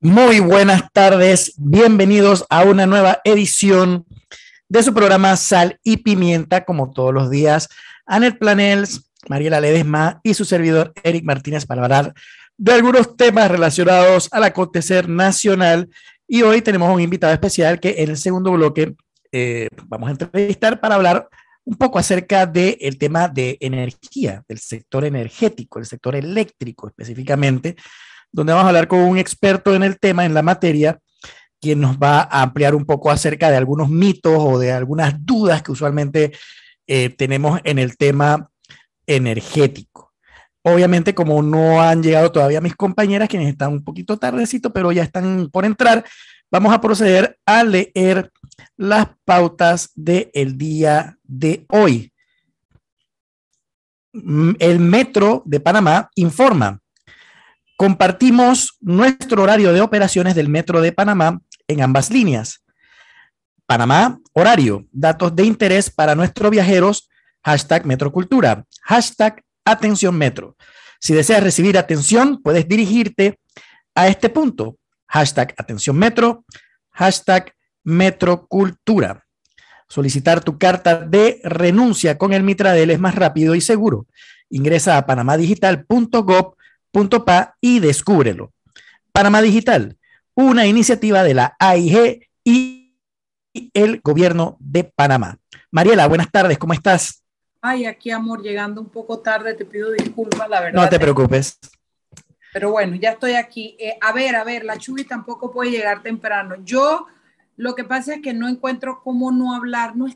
Muy buenas tardes, bienvenidos a una nueva edición de su programa Sal y Pimienta, como todos los días. Anet Planels, Mariela Ledesma y su servidor Eric Martínez para hablar de algunos temas relacionados al acontecer nacional. Y hoy tenemos un invitado especial que en el segundo bloque eh, vamos a entrevistar para hablar un poco acerca del tema de energía, del sector energético, el sector eléctrico específicamente donde vamos a hablar con un experto en el tema, en la materia, quien nos va a ampliar un poco acerca de algunos mitos o de algunas dudas que usualmente eh, tenemos en el tema energético. Obviamente, como no han llegado todavía mis compañeras, quienes están un poquito tardecito, pero ya están por entrar, vamos a proceder a leer las pautas del día de hoy. Mm, el Metro de Panamá informa Compartimos nuestro horario de operaciones del Metro de Panamá en ambas líneas. Panamá, horario, datos de interés para nuestros viajeros, hashtag Metrocultura, hashtag Atención Metro. Si deseas recibir atención, puedes dirigirte a este punto, hashtag Atención Metro, hashtag Metrocultura. Solicitar tu carta de renuncia con el Mitradel es más rápido y seguro. Ingresa a panamadigital.gov Pa y descúbrelo. Panamá Digital, una iniciativa de la AIG y el gobierno de Panamá. Mariela, buenas tardes, ¿cómo estás? Ay, aquí amor, llegando un poco tarde, te pido disculpas, la verdad. No te preocupes. Pero bueno, ya estoy aquí. Eh, a ver, a ver, la Chubi tampoco puede llegar temprano. Yo lo que pasa es que no encuentro cómo no hablar. No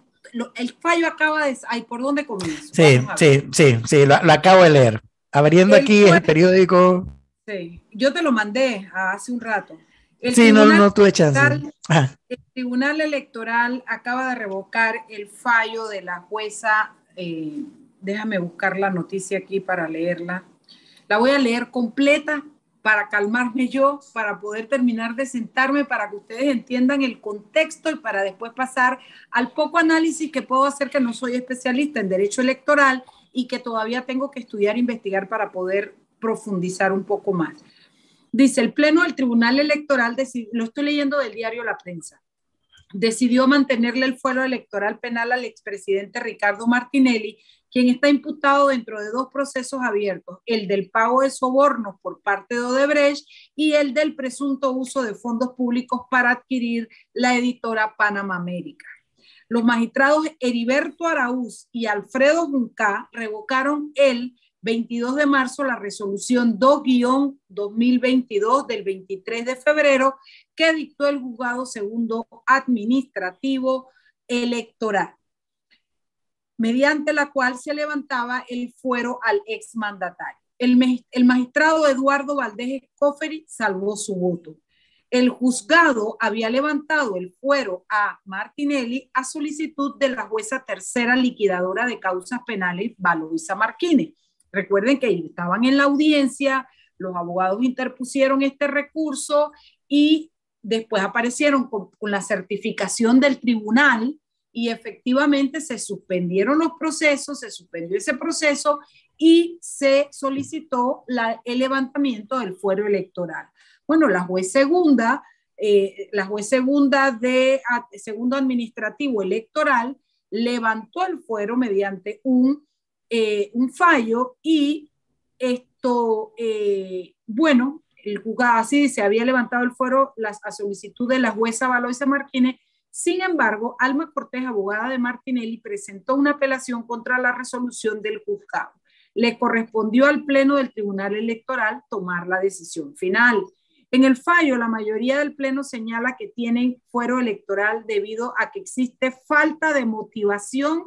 el fallo acaba de... Ay, ¿por dónde comienzo? Sí, sí, sí, sí, lo, acabo de leer. Abriendo aquí el periódico. Sí, yo te lo mandé hace un rato. El sí, no, no tuve chance. El Tribunal Electoral acaba de revocar el fallo de la jueza. Eh, déjame buscar la noticia aquí para leerla. La voy a leer completa para calmarme yo, para poder terminar de sentarme, para que ustedes entiendan el contexto y para después pasar al poco análisis que puedo hacer, que no soy especialista en derecho electoral y que todavía tengo que estudiar e investigar para poder profundizar un poco más. Dice, el Pleno del Tribunal Electoral, lo estoy leyendo del diario La Prensa, decidió mantenerle el fuero electoral penal al expresidente Ricardo Martinelli, quien está imputado dentro de dos procesos abiertos, el del pago de sobornos por parte de Odebrecht y el del presunto uso de fondos públicos para adquirir la editora Panamá América los magistrados Heriberto Araúz y Alfredo Junca revocaron el 22 de marzo la resolución 2-2022 del 23 de febrero que dictó el juzgado segundo administrativo electoral, mediante la cual se levantaba el fuero al exmandatario. El, el magistrado Eduardo Valdés Escoferi salvó su voto el juzgado había levantado el fuero a Martinelli a solicitud de la jueza tercera liquidadora de causas penales, Valoisa Marquine. Recuerden que estaban en la audiencia, los abogados interpusieron este recurso y después aparecieron con, la certificación del tribunal y efectivamente se suspendieron los procesos, se suspendió ese proceso y se solicitó el levantamiento del fuero electoral. Bueno, la juez segunda, eh, la juez segunda de segundo administrativo electoral levantó el fuero mediante un, eh, un fallo y esto, eh, bueno, el juzgado así se había levantado el fuero a solicitud de la jueza Valoisa Martínez. Sin embargo, Alma Cortés, abogada de Martinelli, presentó una apelación contra la resolución del juzgado. Le correspondió al Pleno del Tribunal Electoral tomar la decisión final. En el fallo, la mayoría del Pleno señala que tienen fuero electoral debido a que existe falta de motivación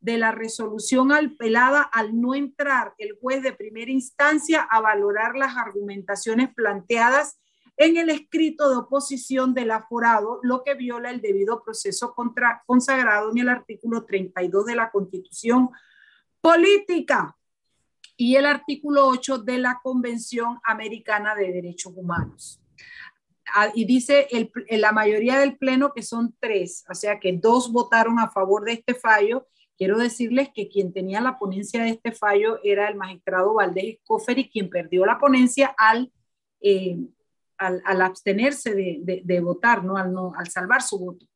de la resolución apelada al no entrar el juez de primera instancia a valorar las argumentaciones planteadas en el escrito de oposición del aforado, lo que viola el debido proceso consagrado en el artículo 32 de la Constitución Política y el artículo 8 de la Convención Americana de Derechos Humanos. Ah, y dice el, la mayoría del Pleno que son tres, o sea que dos votaron a favor de este fallo. Quiero decirles que quien tenía la ponencia de este fallo era el magistrado Valdés Escoferi, quien perdió la ponencia al, eh, al, abstenerse de, votar, ¿no? Al, ¿no? al salvar su voto.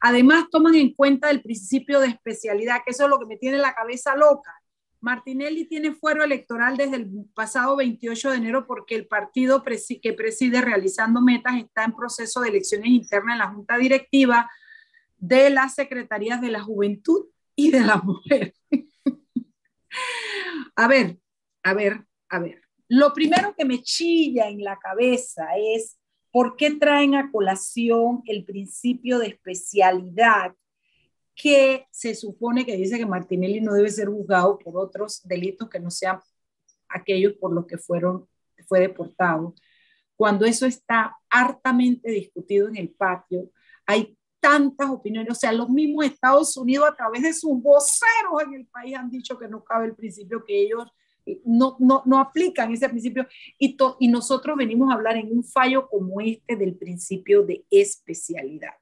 Además, toman en cuenta el principio de especialidad, que eso es lo que me tiene la cabeza loca. Martinelli tiene fuero electoral desde el pasado 28 de enero porque el partido que preside realizando metas está en proceso de elecciones internas en la Junta Directiva de las Secretarías de la Juventud y de la Mujer. a ver, a ver, a ver. Lo primero que me chilla en la cabeza es por qué traen a colación el principio de especialidad que se supone que dice que Martinelli no debe ser juzgado por otros delitos que no sean aquellos por los que fueron, fue deportado. Cuando eso está hartamente discutido en el patio, hay tantas opiniones, o sea, los mismos Estados Unidos a través de sus voceros en el país han dicho que no cabe el principio que ellos no, no, no aplican ese principio y, y nosotros venimos a hablar en un fallo como este del principio de especialidad.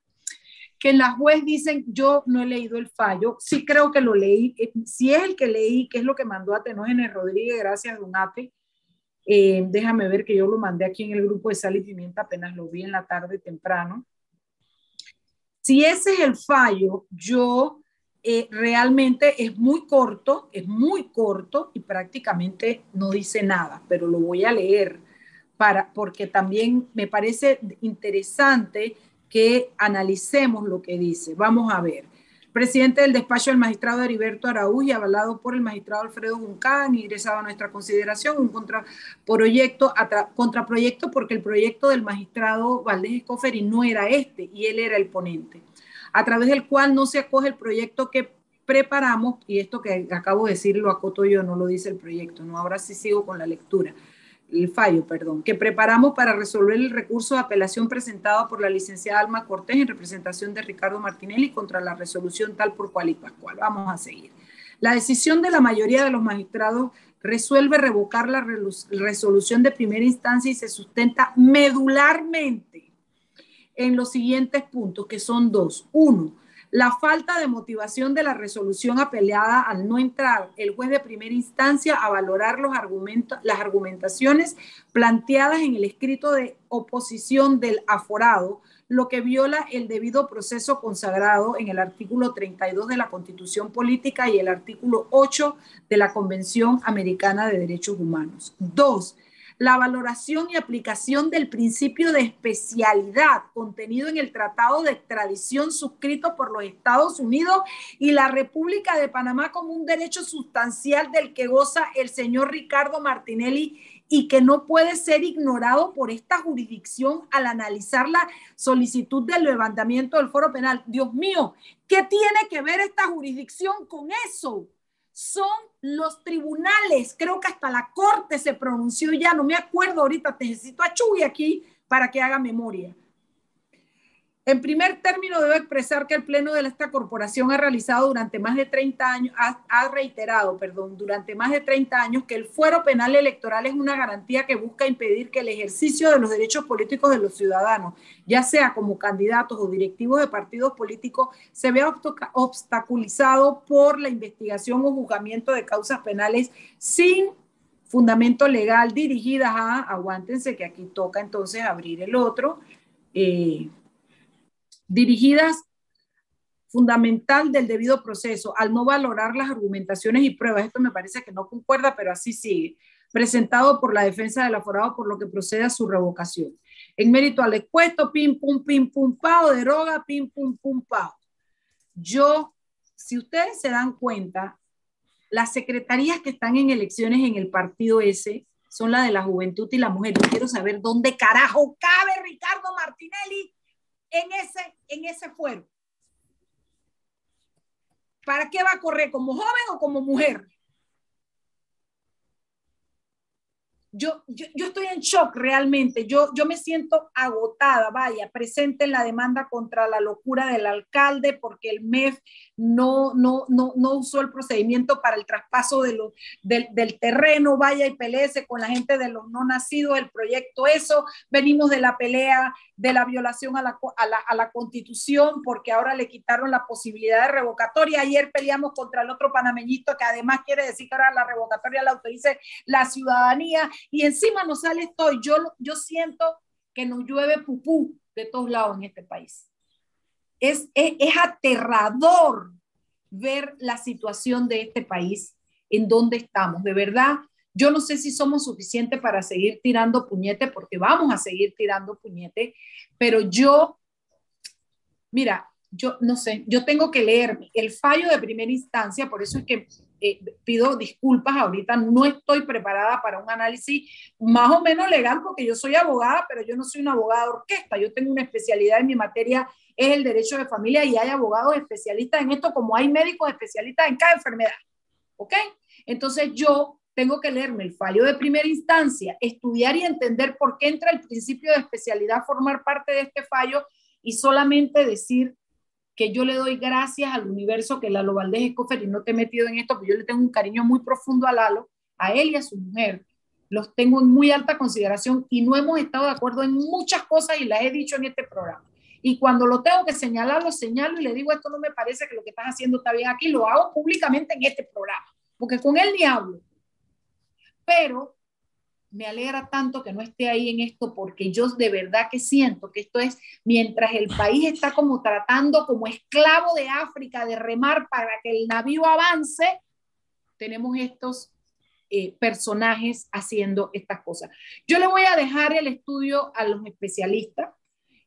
Que las juez dicen, yo no he leído el fallo, sí creo que lo leí, eh, si es el que leí, que es lo que mandó a Rodríguez, gracias Donate, eh, déjame ver que yo lo mandé aquí en el grupo de Sal y Pimienta, apenas lo vi en la tarde temprano. Si ese es el fallo, yo eh, realmente es muy corto, es muy corto y prácticamente no dice nada, pero lo voy a leer para, porque también me parece interesante que analicemos lo que dice. Vamos a ver. Presidente del despacho del magistrado Heriberto Araúz y avalado por el magistrado Alfredo Juncán, ingresado a nuestra consideración un contraproyecto, contraproyecto porque el proyecto del magistrado Valdés Escoferi no era este y él era el ponente a través del cual no se acoge el proyecto que preparamos, y esto que acabo de decir lo acoto yo, no lo dice el proyecto, no, ahora sí sigo con la lectura, el fallo, perdón, que preparamos para resolver el recurso de apelación presentado por la licenciada Alma Cortés en representación de Ricardo Martinelli contra la resolución tal por cual y pascual. Vamos a seguir. La decisión de la mayoría de los magistrados resuelve revocar la resolución de primera instancia y se sustenta medularmente en los siguientes puntos, que son dos. Uno, la falta de motivación de la resolución apelada al no entrar el juez de primera instancia a valorar los argumentos, las argumentaciones planteadas en el escrito de oposición del aforado, lo que viola el debido proceso consagrado en el artículo 32 de la Constitución Política y el artículo 8 de la Convención Americana de Derechos Humanos. Dos, la valoración y aplicación del principio de especialidad contenido en el Tratado de Extradición suscrito por los Estados Unidos y la República de Panamá como un derecho sustancial del que goza el señor Ricardo Martinelli y que no puede ser ignorado por esta jurisdicción al analizar la solicitud del levantamiento del foro penal. Dios mío, ¿qué tiene que ver esta jurisdicción con eso? Son los tribunales. Creo que hasta la corte se pronunció ya, no me acuerdo ahorita, necesito a Chuy aquí para que haga memoria. En primer término, debo expresar que el Pleno de esta corporación ha realizado durante más de 30 años, ha, reiterado, perdón, durante más de 30 años que el fuero penal electoral es una garantía que busca impedir que el ejercicio de los derechos políticos de los ciudadanos, ya sea como candidatos o directivos de partidos políticos, se vea obstaculizado por la investigación o juzgamiento de causas penales sin fundamento legal dirigidas a, aguántense que aquí toca entonces abrir el otro, eh, dirigidas fundamental del debido proceso, al no valorar las argumentaciones y pruebas. Esto me parece que no concuerda, pero así sigue. Presentado por la defensa del aforado, por lo que procede a su revocación. En mérito al expuesto, pim, pum, pim, pum, pao, deroga, pim, pum, pum, pao. Yo, si ustedes se dan cuenta, las secretarías que están en elecciones en el partido ese son la de la juventud y la mujer. Yo quiero saber dónde carajo cabe Ricardo Martinelli en ese, en ese fuero. ¿Para qué va a correr? ¿Como joven o como mujer? Yo, yo, estoy en shock realmente, yo, yo me siento agotada, vaya, presente en la demanda contra la locura del alcalde porque el MEF no, no, no, no usó el procedimiento para el traspaso de lo, del, del, terreno, vaya y peleese con la gente de los no nacidos, el proyecto eso, venimos de la pelea de la violación a la, a la, a la constitución porque ahora le quitaron la posibilidad de revocatoria, ayer peleamos contra el otro panameñito que además quiere decir que ahora la revocatoria la autorice la ciudadanía y encima no sale esto. Yo, yo siento que nos llueve pupú de todos lados en este país. Es, es, es aterrador ver la situación de este país, en donde estamos. De verdad, yo no sé si somos suficientes para seguir tirando puñete, porque vamos a seguir tirando puñete, pero yo, mira, yo no sé, yo tengo que leerme el fallo de primera instancia, por eso es que eh, pido disculpas, ahorita no estoy preparada para un análisis más o menos legal, porque yo soy abogada, pero yo no soy una abogada de orquesta, yo tengo una especialidad en mi materia, es el derecho de familia y hay abogados especialistas en esto, como hay médicos especialistas en cada enfermedad, ¿ok? Entonces yo tengo que leerme el fallo de primera instancia, estudiar y entender por qué entra el principio de especialidad a formar parte de este fallo y solamente decir que yo le doy gracias al universo que Lalo Valdés Escofer, y no te he metido en esto, porque yo le tengo un cariño muy profundo a Lalo, a él y a su mujer. Los tengo en muy alta consideración y no hemos estado de acuerdo en muchas cosas y las he dicho en este programa. Y cuando lo tengo que señalar, lo señalo y le digo, esto no me parece que lo que estás haciendo está bien aquí, lo hago públicamente en este programa, porque con él ni hablo. Pero me alegra tanto que no esté ahí en esto porque yo de verdad que siento que esto es mientras el país está como tratando como esclavo de África de remar para que el navío avance, tenemos estos eh, personajes haciendo estas cosas. Yo le voy a dejar el estudio a los especialistas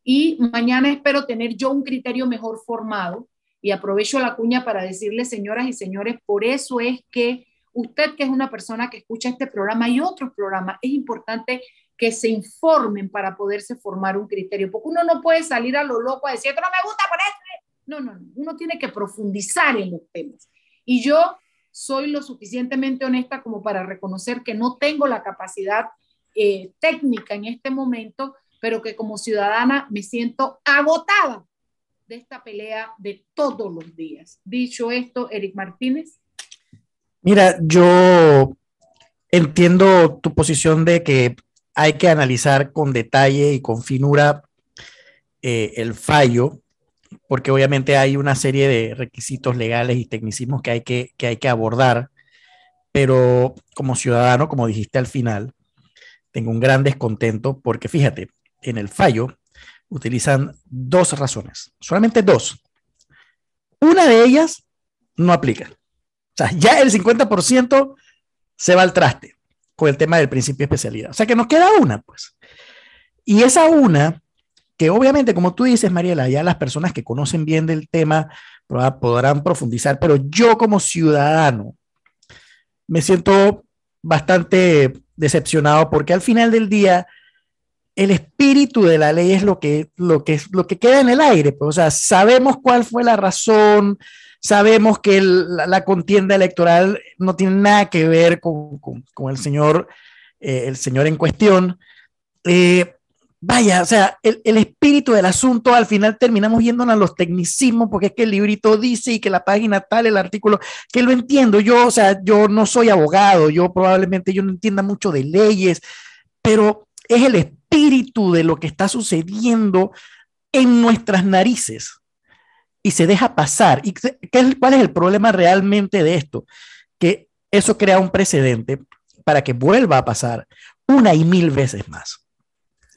y mañana espero tener yo un criterio mejor formado y aprovecho la cuña para decirles, señoras y señores, por eso es que usted que es una persona que escucha este programa y otros programas, es importante que se informen para poderse formar un criterio, porque uno no puede salir a lo loco a decir, esto no me gusta por esto. No, no, no, uno tiene que profundizar en los temas. Y yo soy lo suficientemente honesta como para reconocer que no tengo la capacidad eh, técnica en este momento, pero que como ciudadana me siento agotada de esta pelea de todos los días. Dicho esto, Eric Martínez. Mira, yo entiendo tu posición de que hay que analizar con detalle y con finura eh, el fallo, porque obviamente hay una serie de requisitos legales y tecnicismos que hay que, que hay que abordar, pero como ciudadano, como dijiste al final, tengo un gran descontento porque fíjate, en el fallo utilizan dos razones, solamente dos. Una de ellas no aplica. O sea, ya el 50% se va al traste con el tema del principio de especialidad. O sea, que nos queda una, pues. Y esa una, que obviamente, como tú dices, Mariela, ya las personas que conocen bien del tema podrán profundizar, pero yo como ciudadano me siento bastante decepcionado porque al final del día el espíritu de la ley es lo que, lo que, lo que queda en el aire. Pues, o sea, sabemos cuál fue la razón, Sabemos que la, contienda electoral no tiene nada que ver con, el, señor, eh, el señor en cuestión. Eh, vaya, o sea, el, espíritu del asunto, al final terminamos yéndonos a los tecnicismos, porque es que el librito dice y que la página tal, el artículo, que lo entiendo. Yo, o sea, yo no soy abogado, yo probablemente yo no entienda mucho de leyes, pero es el espíritu de lo que está sucediendo en nuestras narices y se deja pasar. ¿Y qué, cuál es el problema realmente de esto? Que eso crea un precedente para que vuelva a pasar una y mil veces más.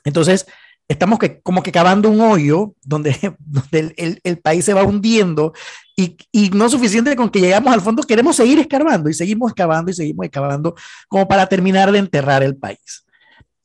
Entonces, estamos que, como que cavando un hoyo donde, donde el, el, país se va hundiendo y, y, no suficiente con que llegamos al fondo, queremos seguir escarbando y seguimos excavando y seguimos excavando como para terminar de enterrar el país.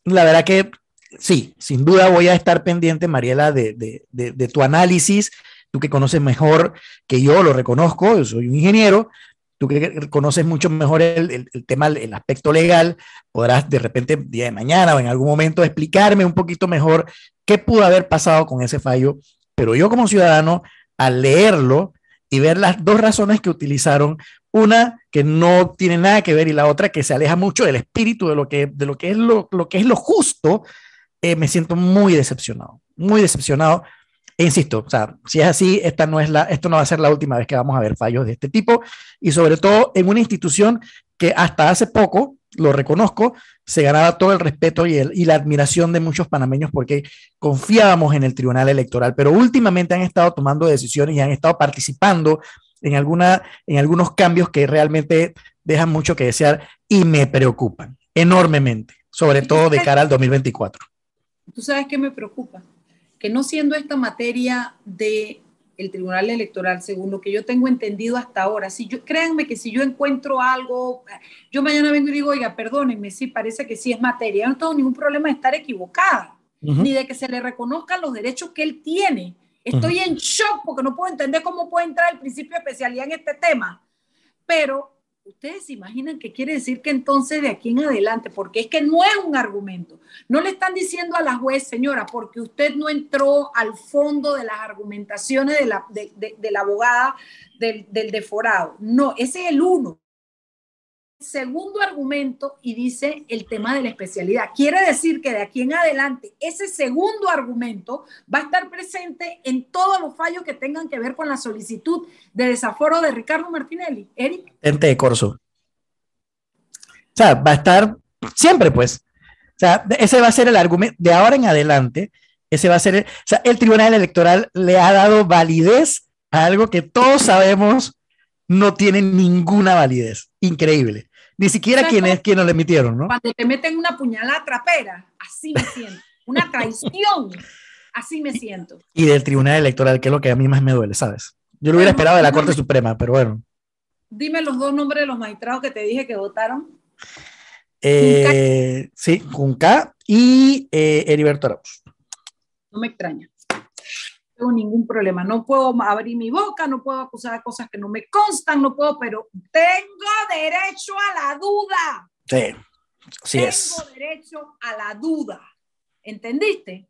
La verdad que sí, sin duda voy a estar pendiente, Mariela, de, de, de, de tu análisis tú que conoces mejor que yo, lo reconozco, yo soy un ingeniero, tú que conoces mucho mejor el, tema, el aspecto legal, podrás de repente, día de mañana o en algún momento, explicarme un poquito mejor qué pudo haber pasado con ese fallo. Pero yo como ciudadano, al leerlo y ver las dos razones que utilizaron, una que no tiene nada que ver y la otra que se aleja mucho del espíritu de lo que, de lo que, es, lo, lo que es lo justo, eh, me siento muy decepcionado, muy decepcionado e insisto, o sea, si es así, esta no es la, esto no va a ser la última vez que vamos a ver fallos de este tipo. Y sobre todo en una institución que hasta hace poco, lo reconozco, se ganaba todo el respeto y, el, y la admiración de muchos panameños porque confiábamos en el Tribunal Electoral, pero últimamente han estado tomando decisiones y han estado participando en, alguna, en algunos cambios que realmente dejan mucho que desear y me preocupan enormemente, sobre todo de cara al 2024 ¿Tú sabes qué me preocupa? Que no siendo esta materia de el Tribunal Electoral, según lo que yo tengo entendido hasta ahora, si yo, créanme que si yo encuentro algo, yo mañana vengo y digo, oiga, perdónenme, sí, parece que sí es materia, no tengo ningún problema de estar equivocada, ni de que se le reconozcan los derechos que él tiene. Estoy en shock porque no puedo entender cómo puede entrar el principio de especialidad en este tema, pero ustedes se imaginan qué quiere decir que entonces de aquí en adelante, porque es que no es un argumento, no le están diciendo a la juez, señora, porque usted no entró al fondo de las argumentaciones de la, de, la abogada del, del deforado. No, ese es el uno segundo argumento y dice el tema de la especialidad. Quiere decir que de aquí en adelante ese segundo argumento va a estar presente en todos los fallos que tengan que ver con la solicitud de desaforo de Ricardo Martinelli. Eric. Ente Corso. O sea, va a estar siempre, pues. O sea, ese va a ser el argumento de ahora en adelante. Ese va a ser, o sea, el Tribunal Electoral le ha dado validez a algo que todos sabemos no tiene ninguna validez. Increíble. Ni siquiera quién es quien lo emitieron, ¿no? Cuando te meten una puñalada trapera, así me siento. Una traición, así me siento. Y del Tribunal Electoral, que es lo que a mí más me duele, ¿sabes? Yo lo hubiera esperado de la Corte Suprema, pero bueno. Dime los dos nombres de los magistrados que te dije que votaron. Eh, sí, Junca y eh, Heriberto Arauz. No me extraña ningún problema. No puedo abrir mi boca, no puedo acusar de cosas que no me constan, no puedo, pero tengo derecho a la duda. Sí, sí tengo derecho a la duda. ¿Entendiste?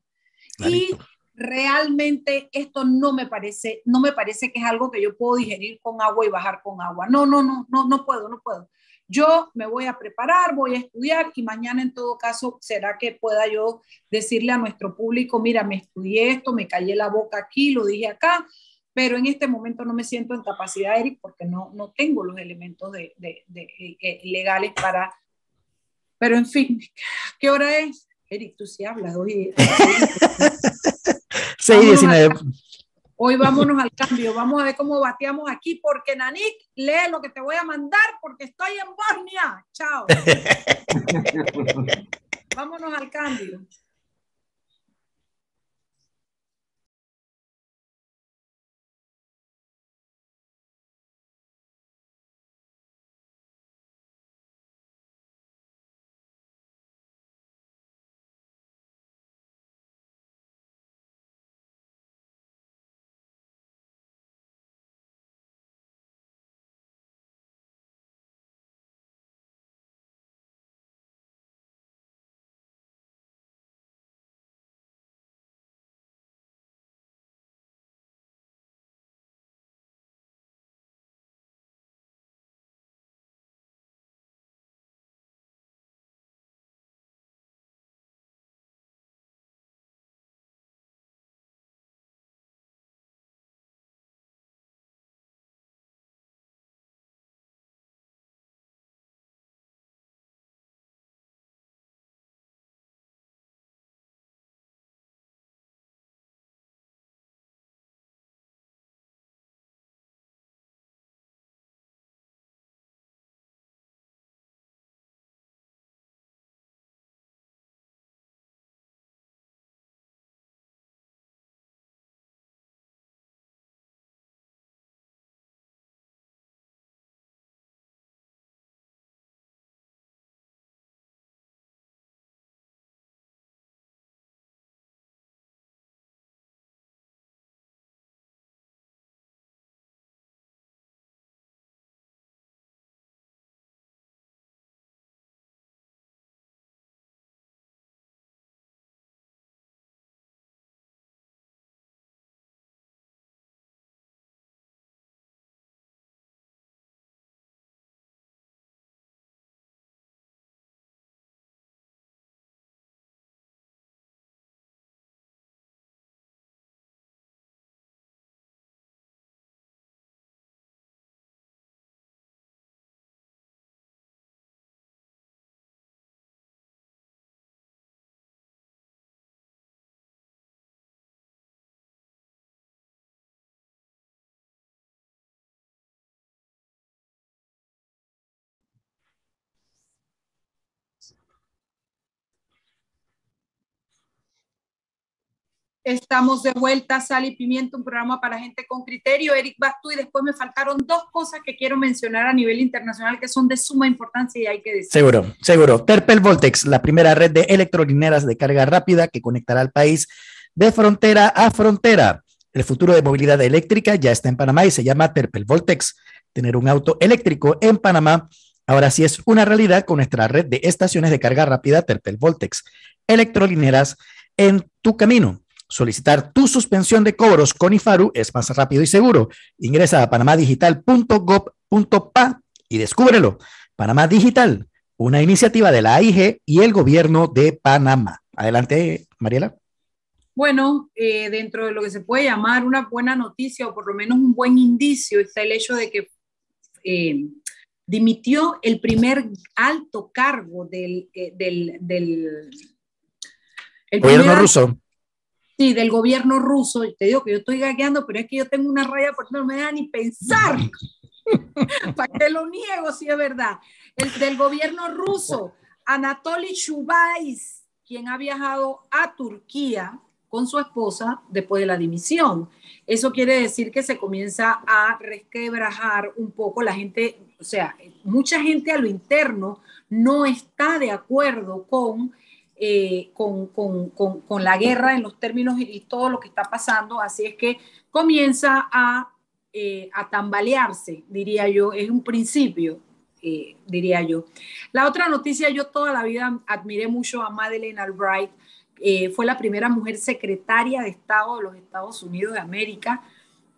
Y realmente esto no me parece, no me parece que es algo que yo puedo digerir con agua y bajar con agua. No, no, no, no, no puedo, no puedo. Yo me voy a preparar, voy a estudiar y mañana en todo caso será que pueda yo decirle a nuestro público, mira, me estudié esto, me callé la boca aquí, lo dije acá, pero en este momento no me siento en capacidad, Eric, porque no, no tengo los elementos eh, eh, legales para... Pero en fin, ¿qué hora es? Eric, tú sí hablas hoy. 6.19. Hoy vámonos al cambio, vamos a ver cómo bateamos aquí, porque Nanik, lee lo que te voy a mandar porque estoy en Bosnia. Chao. vámonos al cambio. Estamos de vuelta, Sal y Pimiento, un programa para gente con criterio. Eric, vas tú y después me faltaron dos cosas que quiero mencionar a nivel internacional que son de suma importancia y hay que decir. Seguro, seguro. Terpel Voltex, la primera red de electrolineras de carga rápida que conectará al país de frontera a frontera. El futuro de movilidad eléctrica ya está en Panamá y se llama Terpel Voltex. Tener un auto eléctrico en Panamá ahora sí es una realidad con nuestra red de estaciones de carga rápida Terpel Voltex. Electrolineras en tu camino. Solicitar tu suspensión de cobros con IFARU es más rápido y seguro. Ingresa a panamadigital.gov.pa y descúbrelo. Panamá Digital, una iniciativa de la AIG y el gobierno de Panamá. Adelante, Mariela. Bueno, eh, dentro de lo que se puede llamar una buena noticia o por lo menos un buen indicio está el hecho de que eh, dimitió el primer alto cargo del, eh, del, el gobierno ruso Sí, del gobierno ruso. Te digo que yo estoy gagueando, pero es que yo tengo una raya por no me da ni pensar. ¿Para qué lo niego si es verdad? El del gobierno ruso, Anatoly Chubais, quien ha viajado a Turquía con su esposa después de la dimisión. Eso quiere decir que se comienza a resquebrajar un poco la gente, o sea, mucha gente a lo interno no está de acuerdo con eh, con, con, con, la guerra en los términos y, todo lo que está pasando. Así es que comienza a, eh, a tambalearse, diría yo, es un principio, eh, diría yo. La otra noticia, yo toda la vida admiré mucho a Madeleine Albright, fue la primera mujer secretaria de Estado de los Estados Unidos de América,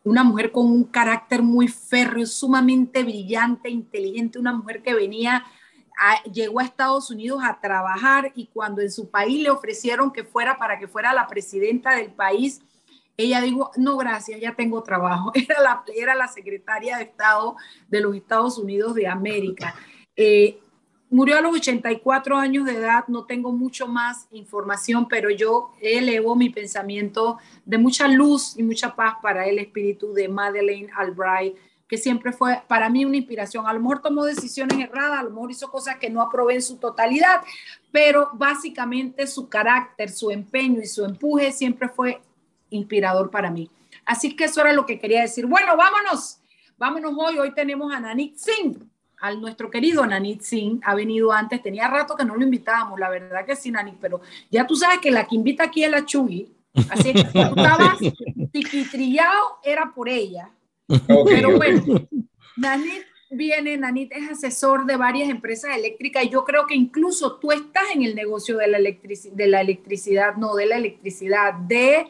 una mujer con un carácter muy férreo, sumamente brillante, inteligente, una mujer que venía llegó a Estados Unidos a trabajar y cuando en su país le ofrecieron que fuera para que fuera la presidenta del país, ella dijo, no, gracias, ya tengo trabajo. Era la, era la secretaria de Estado de los Estados Unidos de América. Eh, murió a los 84 años de edad, no tengo mucho más información, pero yo elevo mi pensamiento de mucha luz y mucha paz para el espíritu de Madeleine Albright que siempre fue para mí una inspiración. A lo mejor tomó decisiones erradas, a lo mejor hizo cosas que no aprobé en su totalidad, pero básicamente su carácter, su empeño y su empuje siempre fue inspirador para mí. Así que eso era lo que quería decir. Bueno, vámonos. Vámonos hoy. Hoy tenemos a Nanit Singh, al nuestro querido Nanit Singh. Ha venido antes, tenía rato que no lo invitábamos, la verdad que sí, Nanit, pero ya tú sabes que la que invita aquí es la Chuy. Así que cuando estabas tiquitrillado era por ella. Pero bueno, Nanit viene, Nanit es asesor de varias empresas eléctricas y yo creo que incluso tú estás en el negocio de la, de la electricidad, no de la electricidad, de,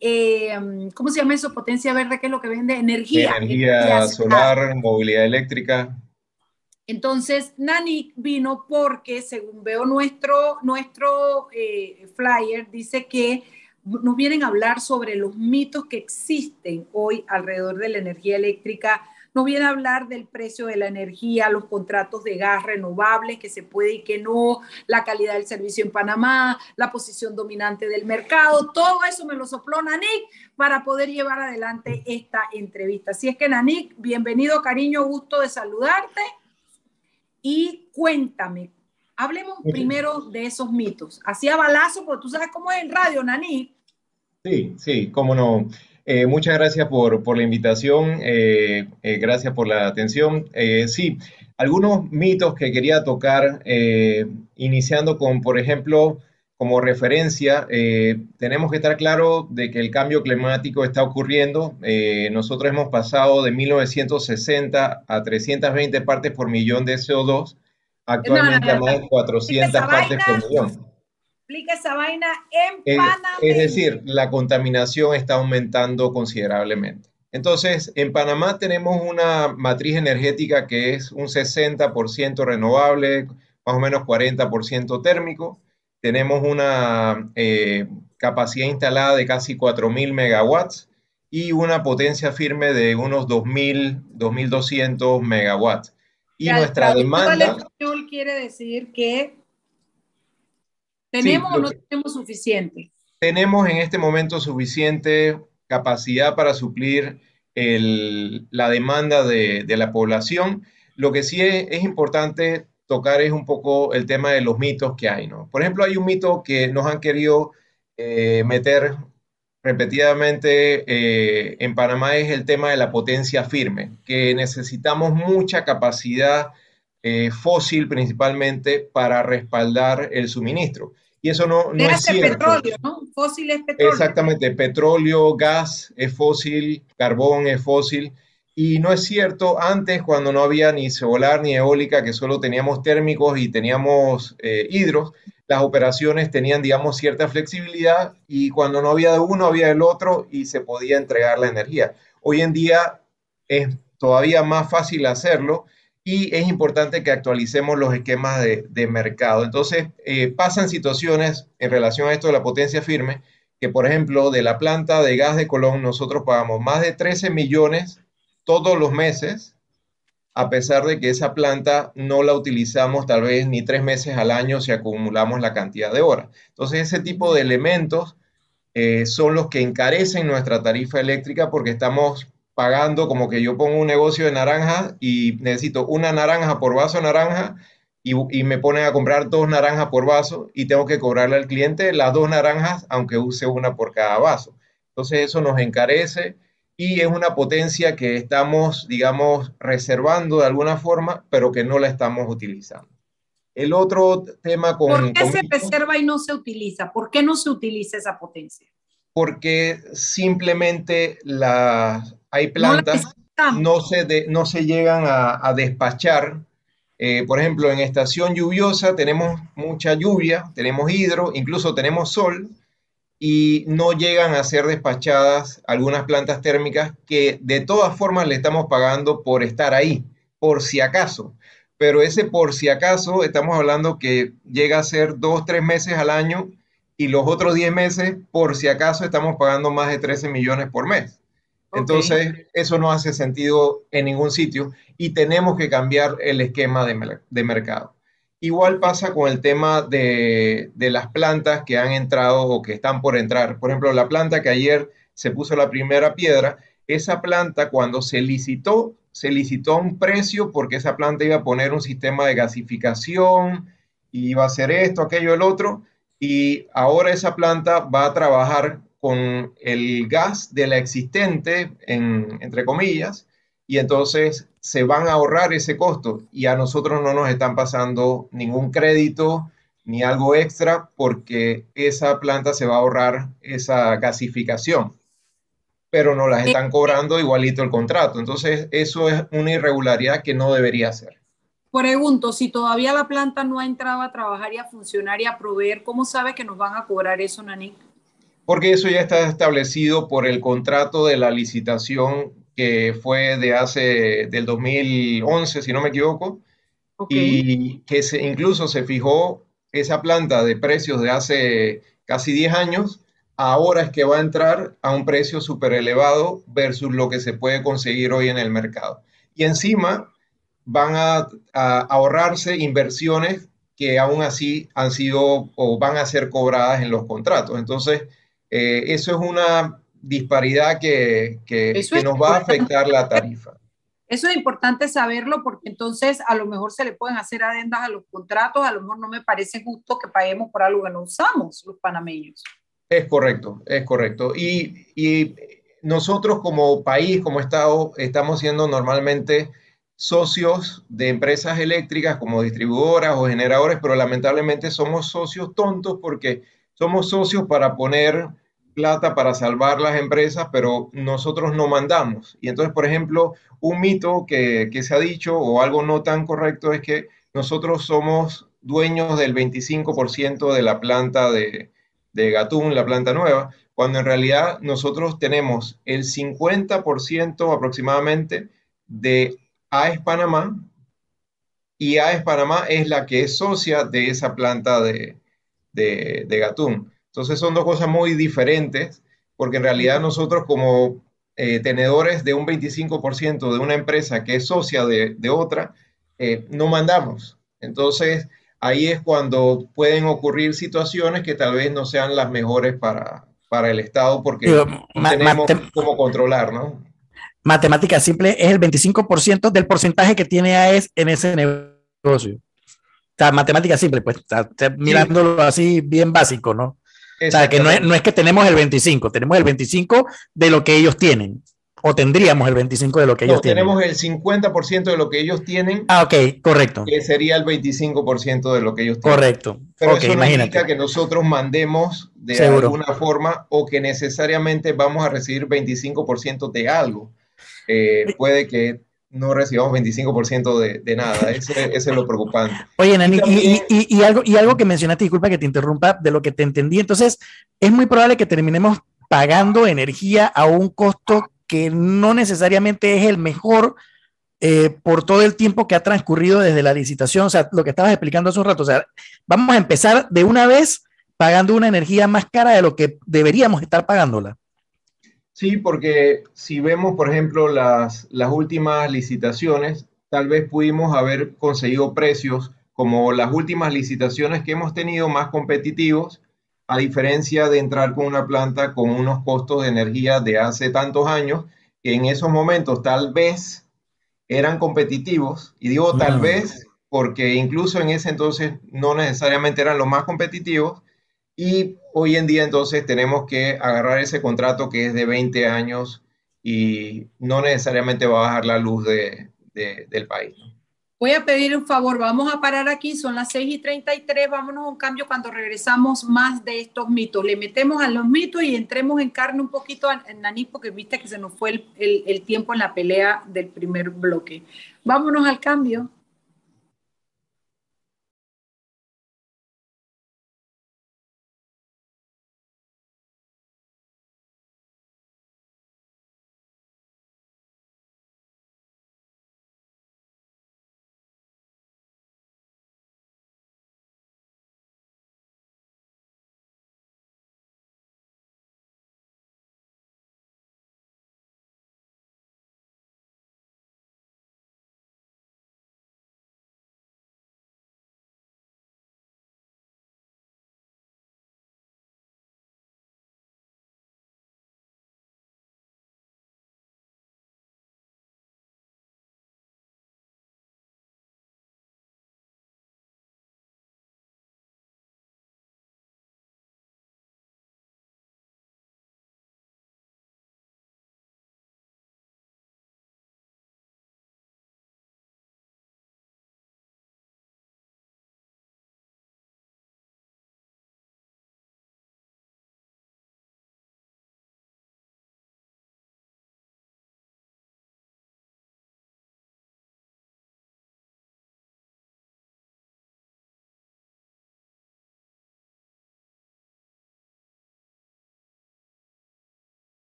eh, ¿cómo se llama eso? Potencia verde, que es lo que vende? Energía. Energía, solar, movilidad eléctrica. Entonces, Nanit vino porque, según veo nuestro, nuestro eh, flyer, dice que nos vienen a hablar sobre los mitos que existen hoy alrededor de la energía eléctrica, nos viene a hablar del precio de la energía, los contratos de gas renovables, que se puede y que no, la calidad del servicio en Panamá, la posición dominante del mercado, todo eso me lo sopló Nanik para poder llevar adelante esta entrevista. Así es que Nanik, bienvenido, cariño, gusto de saludarte y cuéntame, hablemos primero de esos mitos. Hacía balazo, porque tú sabes cómo es el radio, Nanik Sí, sí, cómo no. Eh, muchas gracias por, por la invitación, eh, eh, gracias por la atención. sí, algunos mitos que quería tocar, iniciando con, por ejemplo, como referencia, tenemos que estar claro de que el cambio climático está ocurriendo. nosotros hemos pasado de 1960 a 320 partes por millón de CO2, actualmente a más de 400 partes por millón explica esa vaina en Panamá. Es decir, la contaminación está aumentando considerablemente. Entonces, en Panamá tenemos una matriz energética que es un 60% renovable, más o menos 40% térmico. Tenemos una eh, capacidad instalada de casi 4.000 megawatts y una potencia firme de unos 2.000, 2.200 megawatts. Y nuestra demanda... quiere decir que ¿Tenemos o no tenemos suficiente? Tenemos en este momento suficiente capacidad para suplir la demanda de, la población. Lo que sí es, importante tocar es un poco el tema de los mitos que hay, ¿no? Por ejemplo, hay un mito que nos han querido eh, meter repetidamente eh, en Panamá es el tema de la potencia firme, que necesitamos mucha capacidad eh, fósil principalmente para respaldar el suministro. Y eso no, no es cierto. petróleo, ¿no? Fósil es petróleo. Exactamente, petróleo, gas es fósil, carbón es fósil. Y no es cierto, antes cuando no había ni solar ni eólica, que solo teníamos térmicos y teníamos eh, hidros, las operaciones tenían, digamos, cierta flexibilidad y cuando no había de uno, había del otro y se podía entregar la energía. Hoy en día es todavía más fácil hacerlo y es importante que actualicemos los esquemas de, mercado. Entonces, eh, pasan situaciones en relación a esto de la potencia firme, que por ejemplo, de la planta de gas de Colón, nosotros pagamos más de 13 millones todos los meses a pesar de que esa planta no la utilizamos tal vez ni tres meses al año si acumulamos la cantidad de horas. Entonces, ese tipo de elementos eh, son los que encarecen nuestra tarifa eléctrica porque estamos pagando como que yo pongo un negocio de naranja y necesito una naranja por vaso de naranja y, y, me ponen a comprar dos naranjas por vaso y tengo que cobrarle al cliente las dos naranjas aunque use una por cada vaso. Entonces eso nos encarece y es una potencia que estamos, digamos, reservando de alguna forma, pero que no la estamos utilizando. El otro tema con... ¿Por qué se reserva y no se utiliza? ¿Por qué no se utiliza esa potencia? Porque simplemente la, hay plantas, no, se, no se llegan a, despachar. Eh, por ejemplo, en estación lluviosa tenemos mucha lluvia, tenemos hidro, incluso tenemos sol, y no llegan a ser despachadas algunas plantas térmicas que de todas formas le estamos pagando por estar ahí, por si acaso. Pero ese por si acaso, estamos hablando que llega a ser dos, tres meses al año y los otros 10 meses, por si acaso, estamos pagando más de 13 millones por mes. Entonces, eso no hace sentido en ningún sitio y tenemos que cambiar el esquema de, de mercado. Igual pasa con el tema de, las plantas que han entrado o que están por entrar. Por ejemplo, la planta que ayer se puso la primera piedra, esa planta cuando se licitó, se licitó a un precio porque esa planta iba a poner un sistema de gasificación, y iba a hacer esto, aquello, el otro, y ahora esa planta va a trabajar con el gas de la existente, entre comillas, y entonces se van a ahorrar ese costo y a nosotros no nos están pasando ningún crédito ni algo extra porque esa planta se va a ahorrar esa gasificación, pero no las están cobrando igualito el contrato. Entonces, eso es una irregularidad que no debería ser. Pregunto, si todavía la planta no ha entrado a trabajar y a funcionar y a proveer, ¿cómo sabe que nos van a cobrar eso, Nani? Porque eso ya está establecido por el contrato de la licitación que fue de hace, del 2011, si no me equivoco, y que se, incluso se fijó esa planta de precios de hace casi 10 años, ahora es que va a entrar a un precio súper elevado versus lo que se puede conseguir hoy en el mercado. Y encima van a, ahorrarse inversiones que aún así han sido o van a ser cobradas en los contratos. Entonces, eh, eso es una disparidad que, que, nos va a afectar la tarifa. Eso es importante saberlo porque entonces a lo mejor se le pueden hacer adendas a los contratos, a lo mejor no me parece justo que paguemos por algo que no usamos los panameños. Es correcto, es correcto. Y, y nosotros como país, como Estado, estamos siendo normalmente socios de empresas eléctricas como distribuidoras o generadores, pero lamentablemente somos socios tontos porque somos socios para poner plata para salvar las empresas, pero nosotros no mandamos. Y entonces, por ejemplo, un mito que, se ha dicho o algo no tan correcto es que nosotros somos dueños del 25% de la planta de, de Gatún, la planta nueva, cuando en realidad nosotros tenemos el 50% aproximadamente de AES Panamá y AES Panamá es la que es socia de esa planta de, de, de Gatún. Entonces son dos cosas muy diferentes, porque en realidad nosotros como eh, tenedores de un 25% de una empresa que es socia de, otra, eh, no mandamos. Entonces ahí es cuando pueden ocurrir situaciones que tal vez no sean las mejores para, para el Estado, porque no tenemos cómo controlar, ¿no? Matemática simple es el 25% del porcentaje que tiene AES en ese negocio. O sea, matemática simple, pues, mirándolo así bien básico, ¿no? O sea, que no es, no es que tenemos el 25, tenemos el 25 de lo que ellos tienen o tendríamos el 25 de lo que ellos tienen. Tenemos el 50% de lo que ellos tienen. Ah, ok, correcto. Que sería el 25% de lo que ellos tienen. Correcto. Pero okay, eso no implica que nosotros mandemos de alguna forma o que necesariamente vamos a recibir 25% de algo. Eh, puede que no recibamos 25% de, de nada. Eso, es lo preocupante. Oye, Nani, y, y, y, algo, y algo que mencionaste, disculpa que te interrumpa, de lo que te entendí. Entonces, es muy probable que terminemos pagando energía a un costo que no necesariamente es el mejor eh, por todo el tiempo que ha transcurrido desde la licitación, o sea, lo que estabas explicando hace un rato, o sea, vamos a empezar de una vez pagando una energía más cara de lo que deberíamos estar pagándola. Sí, porque si vemos, por ejemplo, las, las últimas licitaciones, tal vez pudimos haber conseguido precios como las últimas licitaciones que hemos tenido más competitivos a diferencia de entrar con una planta con unos costos de energía de hace tantos años, que en esos momentos tal vez eran competitivos, y digo tal vez porque incluso en ese entonces no necesariamente eran los más competitivos, y hoy en día entonces tenemos que agarrar ese contrato que es de 20 años y no necesariamente va a bajar la luz de, del país. Voy a pedir un favor, vamos a parar aquí, son las 6 y 33, vámonos a un cambio cuando regresamos más de estos mitos. Le metemos a los mitos y entremos en carne un poquito en Naní, porque viste que se nos fue el, el, el tiempo en la pelea del primer bloque. Vámonos al cambio.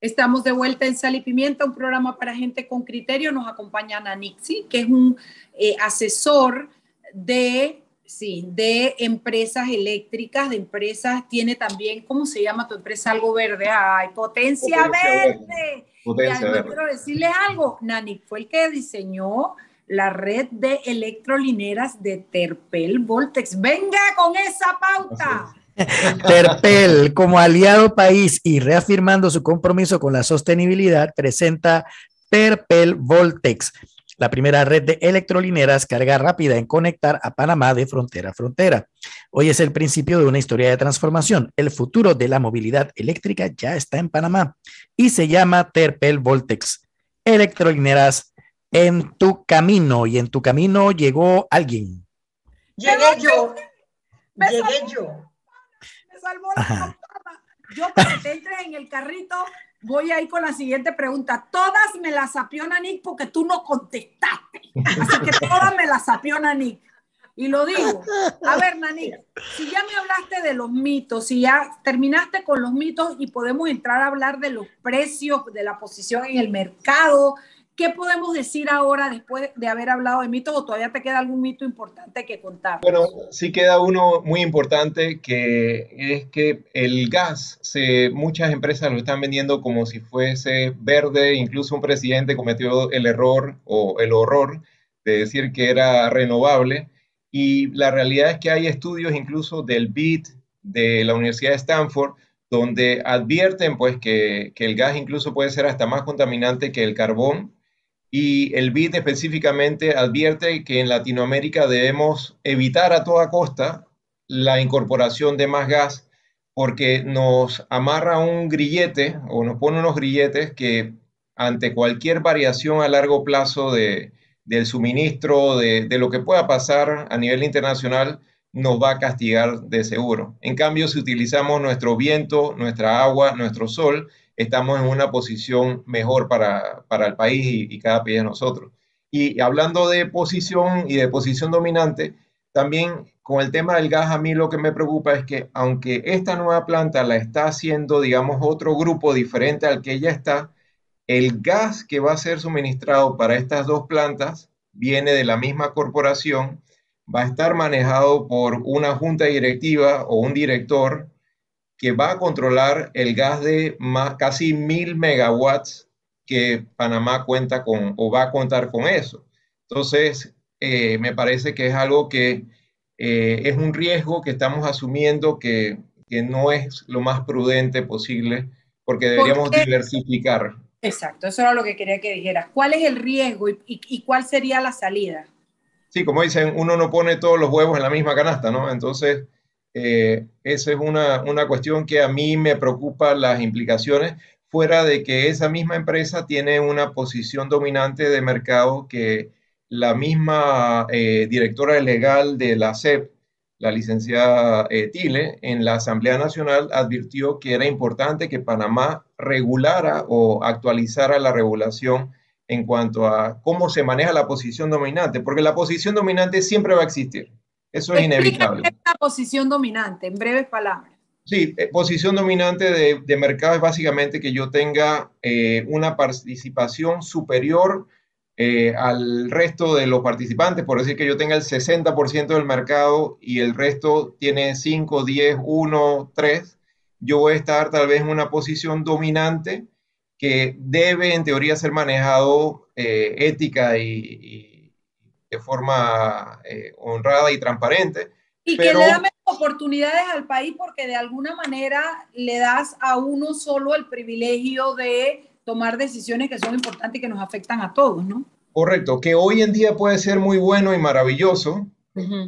Estamos de vuelta en Sal y Pimienta, un programa para gente con criterio. Nos acompaña Nanixi, que es un eh, asesor de, sí, de empresas eléctricas, de empresas, tiene también, ¿cómo se llama tu empresa? Algo verde. ¡Ay, Potencia, Verde! Potencia y verde. quiero decirles algo. Nani fue el que diseñó la red de electrolineras de Terpel Voltex. Venga con esa pauta. Terpel, como aliado país y reafirmando su compromiso con la sostenibilidad, presenta Terpel Voltex, la primera red de electrolineras carga rápida en conectar a Panamá de frontera a frontera. Hoy es el principio de una historia de transformación. El futuro de la movilidad eléctrica ya está en Panamá y se llama Terpel Voltex. Electrolineras en tu camino y en tu camino llegó alguien. Llegué yo. Llegué yo salvó la. Yo para que te entres en el carrito voy a ir con la siguiente pregunta. Todas me las sapió Nanik porque tú no contestaste. Así que todas me las sapió Nanik. Y lo digo. A ver, Nanik, si ya me hablaste de los mitos, si ya terminaste con los mitos y podemos entrar a hablar de los precios, de la posición en el mercado, ¿Qué podemos decir ahora después de haber hablado de mitos o todavía te queda algún mito importante que contar? Bueno, sí queda uno muy importante que es que el gas, se, muchas empresas lo están vendiendo como si fuese verde, incluso un presidente cometió el error o el horror de decir que era renovable y la realidad es que hay estudios incluso del BIT de la Universidad de Stanford donde advierten pues que, que el gas incluso puede ser hasta más contaminante que el carbón y el BID específicamente advierte que en Latinoamérica debemos evitar a toda costa la incorporación de más gas porque nos amarra un grillete o nos pone unos grilletes que ante cualquier variación a largo plazo de, del suministro, de, de lo que pueda pasar a nivel internacional, nos va a castigar de seguro. En cambio, si utilizamos nuestro viento, nuestra agua, nuestro sol, estamos en una posición mejor para, el país y, cada país de nosotros. Y hablando de posición y de posición dominante, también con el tema del gas, a mí lo que me preocupa es que aunque esta nueva planta la está haciendo, digamos, otro grupo diferente al que ya está, el gas que va a ser suministrado para estas dos plantas viene de la misma corporación, va a estar manejado por una junta directiva o un director que va a controlar el gas de más, casi mil megawatts que Panamá cuenta con o va a contar con eso. Entonces, eh, me parece que es algo que eh, es un riesgo que estamos asumiendo que, que, no es lo más prudente posible porque deberíamos diversificar. Exacto, eso era lo que quería que dijeras. ¿Cuál es el riesgo y, y cuál sería la salida? Sí, como dicen, uno no pone todos los huevos en la misma canasta, ¿no? Entonces, eh, esa es una, una, cuestión que a mí me preocupa las implicaciones, fuera de que esa misma empresa tiene una posición dominante de mercado que la misma eh, directora legal de la CEP, la licenciada eh, Tile, en la Asamblea Nacional advirtió que era importante que Panamá regulara o actualizara la regulación en cuanto a cómo se maneja la posición dominante, porque la posición dominante siempre va a existir. Eso es inevitable. Es la posición dominante, en breves palabras. Sí, eh, posición dominante de, de, mercado es básicamente que yo tenga eh, una participación superior eh, al resto de los participantes, por decir que yo tenga el 60% del mercado y el resto tiene 5, 10, 1, 3, yo voy a estar tal vez en una posición dominante que debe en teoría ser manejado ética y de forma eh, honrada y transparente. Y que le da oportunidades al país porque de alguna manera le das a uno solo el privilegio de tomar decisiones que son importantes y que nos afectan a todos, ¿no? Correcto, que hoy en día puede ser muy bueno y maravilloso,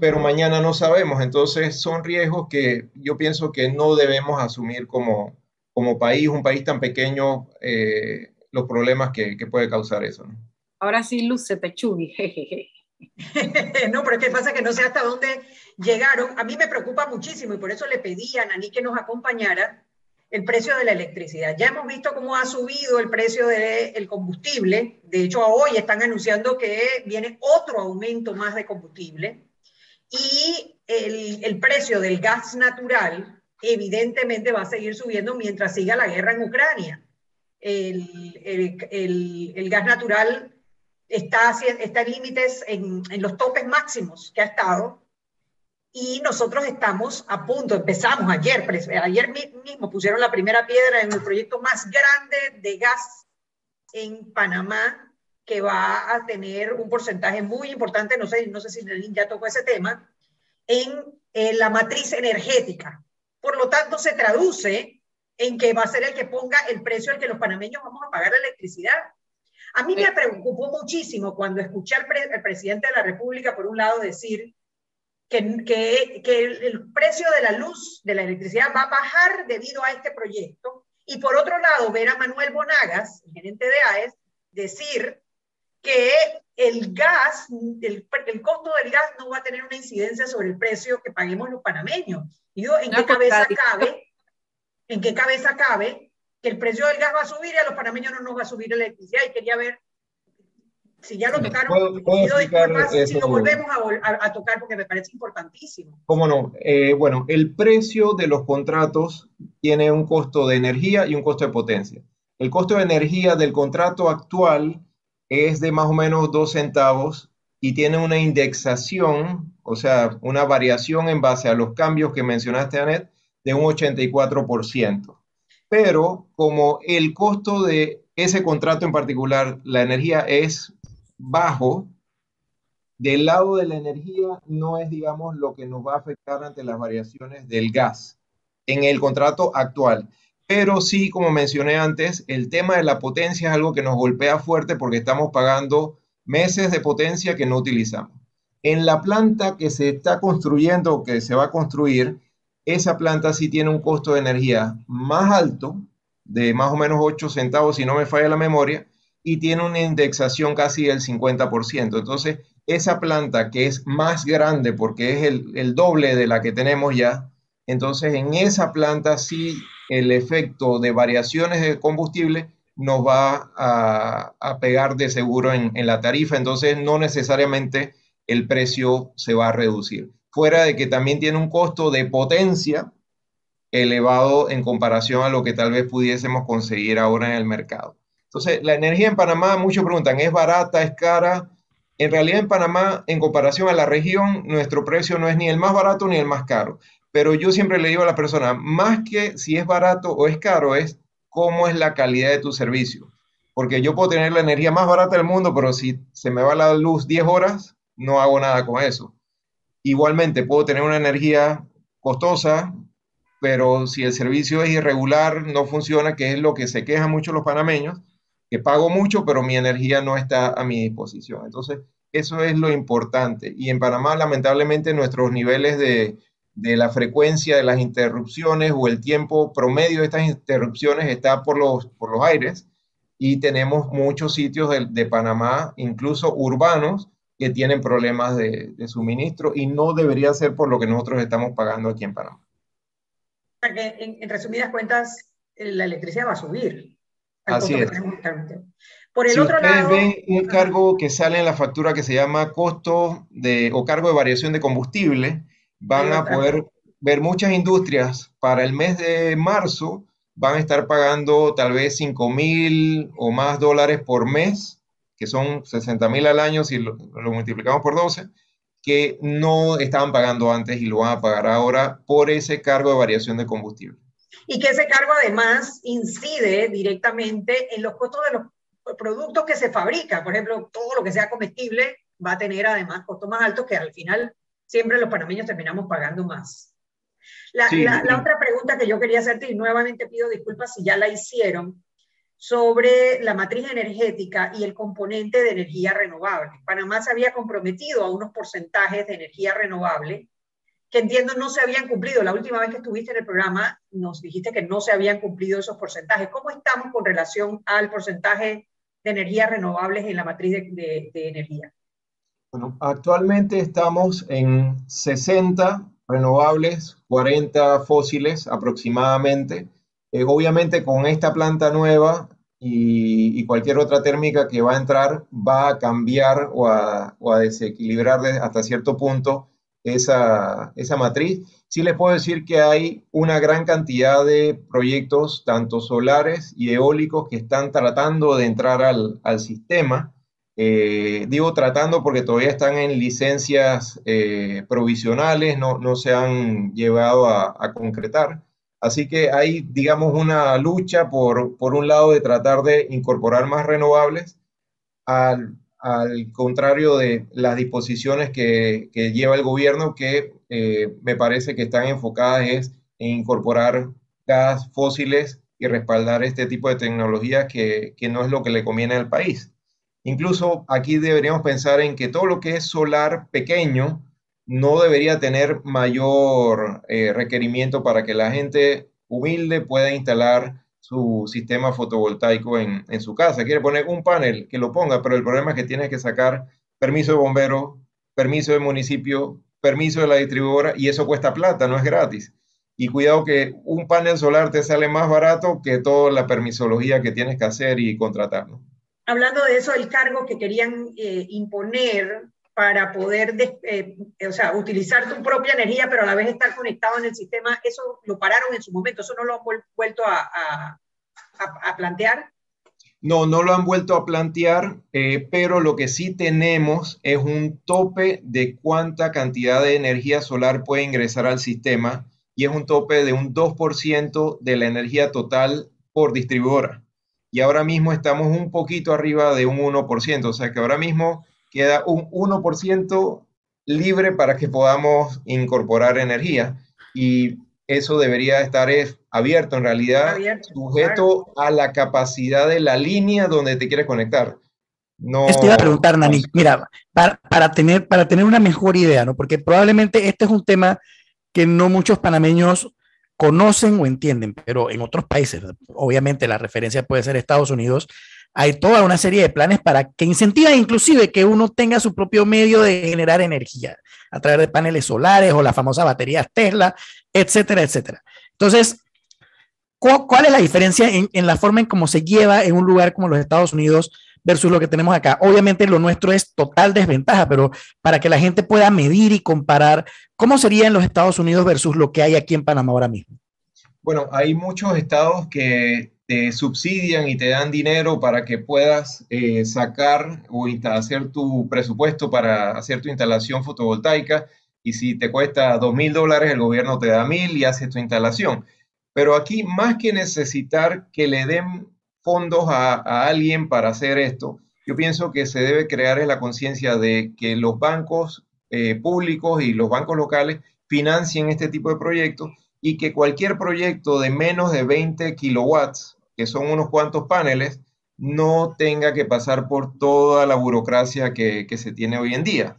pero mañana no sabemos. Entonces son riesgos que yo pienso que no debemos asumir como, como país, un país tan pequeño, eh, los problemas que, que, puede causar eso. ¿no? Ahora sí, se te jejeje. no, pero es que pasa que no sé hasta dónde llegaron. A mí me preocupa muchísimo y por eso le pedí a Nani que nos acompañara el precio de la electricidad. Ya hemos visto cómo ha subido el precio del combustible. De hecho, hoy están anunciando que viene otro aumento más de combustible. Y el, precio del gas natural evidentemente va a seguir subiendo mientras siga la guerra en Ucrania. El gas natural está, está en límites, en, en los topes máximos que ha estado, y nosotros estamos a punto, empezamos ayer, ayer mismo pusieron la primera piedra en el proyecto más grande de gas en Panamá, que va a tener un porcentaje muy importante, no sé, no sé si Nelín ya tocó ese tema, en, en, la matriz energética. Por lo tanto, se traduce en que va a ser el que ponga el precio al que los panameños vamos a pagar la electricidad. A mí me preocupó muchísimo cuando escuché al, presidente de la República, por un lado, decir que, que, el, precio de la luz, de la electricidad, va a bajar debido a este proyecto. Y por otro lado, ver a Manuel Bonagas, el gerente de AES, decir que el gas, el, el, costo del gas no va a tener una incidencia sobre el precio que paguemos los panameños. Y ¿en qué cabeza cabe? ¿En qué cabeza cabe que el precio del gas va a subir y a los panameños no nos va a subir la electricidad. Y quería ver si ya lo tocaron, si lo volvemos a, tocar porque me parece importantísimo. ¿Cómo no? Eh, bueno, el precio de los contratos tiene un costo de energía y un costo de potencia. El costo de energía del contrato actual es de más o menos dos centavos y tiene una indexación, o sea, una variación en base a los cambios que mencionaste, Anet, de un 84%. Pero como el costo de ese contrato en particular, la energía es bajo, del lado de la energía no es, digamos, lo que nos va a afectar ante las variaciones del gas en el contrato actual. Pero sí, como mencioné antes, el tema de la potencia es algo que nos golpea fuerte porque estamos pagando meses de potencia que no utilizamos. En la planta que se está construyendo, que se va a construir, esa planta sí tiene un costo de energía más alto, de más o menos 8 centavos, si no me falla la memoria, y tiene una indexación casi del 50%. Entonces, esa planta que es más grande porque es el, doble de la que tenemos ya, entonces en esa planta sí el efecto de variaciones de combustible nos va a, pegar de seguro en, en, la tarifa, entonces no necesariamente el precio se va a reducir. Fuera de que también tiene un costo de potencia elevado en comparación a lo que tal vez pudiésemos conseguir ahora en el mercado. Entonces, la energía en Panamá, muchos preguntan, ¿es barata, es cara? En realidad en Panamá, en comparación a la región, nuestro precio no es ni el más barato ni el más caro. Pero yo siempre le digo a la persona, más que si es barato o es caro, es cómo es la calidad de tu servicio. Porque yo puedo tener la energía más barata del mundo, pero si se me va la luz 10 horas, no hago nada con eso. Igualmente, puedo tener una energía costosa, pero si el servicio es irregular, no funciona, que es lo que se quejan mucho los panameños, que pago mucho, pero mi energía no está a mi disposición. Entonces, eso es lo importante. Y en Panamá, lamentablemente, nuestros niveles de, de la frecuencia de las interrupciones o el tiempo promedio de estas interrupciones está por los, por los aires y tenemos muchos sitios de, de Panamá, incluso urbanos, que tienen problemas de, de, suministro y no debería ser por lo que nosotros estamos pagando aquí en Panamá. Porque en, en resumidas cuentas, la electricidad va a subir. Así es. Por el si otro ustedes ven un cargo que sale en la factura que se llama costo de, o cargo de variación de combustible, van a poder ver muchas industrias para el mes de marzo van a estar pagando tal vez 5 mil o más dólares por mes, que son 60 mil al año si lo, lo, multiplicamos por 12, que no estaban pagando antes y lo van a pagar ahora por ese cargo de variación de combustible y que ese cargo además incide directamente en los costos de los productos que se fabrican. Por ejemplo, todo lo que sea comestible va a tener además costos más altos que al final siempre los panameños terminamos pagando más. La, la, otra pregunta que yo quería hacerte, y nuevamente pido disculpas si ya la hicieron, sobre la matriz energética y el componente de energía renovable. Panamá se había comprometido a unos porcentajes de energía renovable que entiendo no se habían cumplido. La última vez que estuviste en el programa nos dijiste que no se habían cumplido esos porcentajes. ¿Cómo estamos con relación al porcentaje de energías renovables en la matriz de, energía? Bueno, actualmente estamos en 60 renovables, 40 fósiles aproximadamente. Eh, obviamente con esta planta nueva y, cualquier otra térmica que va a entrar va a cambiar o a, o a desequilibrar hasta cierto punto esa, esa matriz. Sí les puedo decir que hay una gran cantidad de proyectos, tanto solares y eólicos, que están tratando de entrar al, al sistema. Eh, digo tratando porque todavía están en licencias eh, provisionales, no, no, se han llevado a, a, concretar. Así que hay, digamos, una lucha por, por un lado de tratar de incorporar más renovables al, contrario de las disposiciones que, lleva el gobierno, que eh, me parece que están enfocadas es en incorporar gas fósiles y respaldar este tipo de tecnologías que, no es lo que le conviene al país. Incluso aquí deberíamos pensar en que todo lo que es solar pequeño no debería tener mayor eh, requerimiento para que la gente humilde pueda instalar su sistema fotovoltaico en, en, su casa. Quiere poner un panel, que lo ponga, pero el problema es que tiene que sacar permiso de bombero, permiso de municipio, permiso de la distribuidora y eso cuesta plata, no es gratis. y cuidado que un panel solar te sale más barato que toda la permisología que tienes que hacer y contratar. Hablando de eso, el cargo que querían eh, imponer para poder eh, o sea, utilizar tu propia energía, pero a la vez estar conectado en el sistema, eso lo pararon en su momento, eso no lo han vuelto a, a, a plantear. No, no lo han vuelto a plantear, eh, pero lo que sí tenemos es un tope de cuánta cantidad de energía solar puede ingresar al sistema y es un tope de un 2% de la energía total por distribuidora. Y ahora mismo estamos un poquito arriba de un 1%, o sea que ahora mismo queda un 1% libre para que podamos incorporar energía. Y eso debería estar abierto en realidad, sujeto a la capacidad de la línea donde te quieres conectar. No, Esto iba a preguntar, Nani, mira, para, para, tener, para tener una mejor idea, ¿no? Porque probablemente este es un tema que no muchos panameños conocen o entienden, pero en otros países, obviamente la referencia puede ser Estados Unidos, hay toda una serie de planes para que incentiva inclusive que uno tenga su propio medio de generar energía a través de paneles solares o las famosas baterías Tesla, etcétera, etcétera. Entonces, ¿cuál es la diferencia en, en, la forma en cómo se lleva en un lugar como los Estados Unidos versus lo que tenemos acá? Obviamente lo nuestro es total desventaja, pero para que la gente pueda medir y comparar, ¿cómo sería en los Estados Unidos versus lo que hay aquí en Panamá ahora mismo? Bueno, hay muchos estados que te subsidian y te dan dinero para que puedas eh, sacar o hacer tu presupuesto para hacer tu instalación fotovoltaica. Y si te cuesta dos mil dólares, el gobierno te da mil y hace tu instalación. Pero aquí, más que necesitar que le den fondos a, alguien para hacer esto, yo pienso que se debe crear la conciencia de que los bancos eh, públicos y los bancos locales financien este tipo de proyectos y que cualquier proyecto de menos de 20 kilowatts, que son unos cuantos paneles, no tenga que pasar por toda la burocracia que, se tiene hoy en día.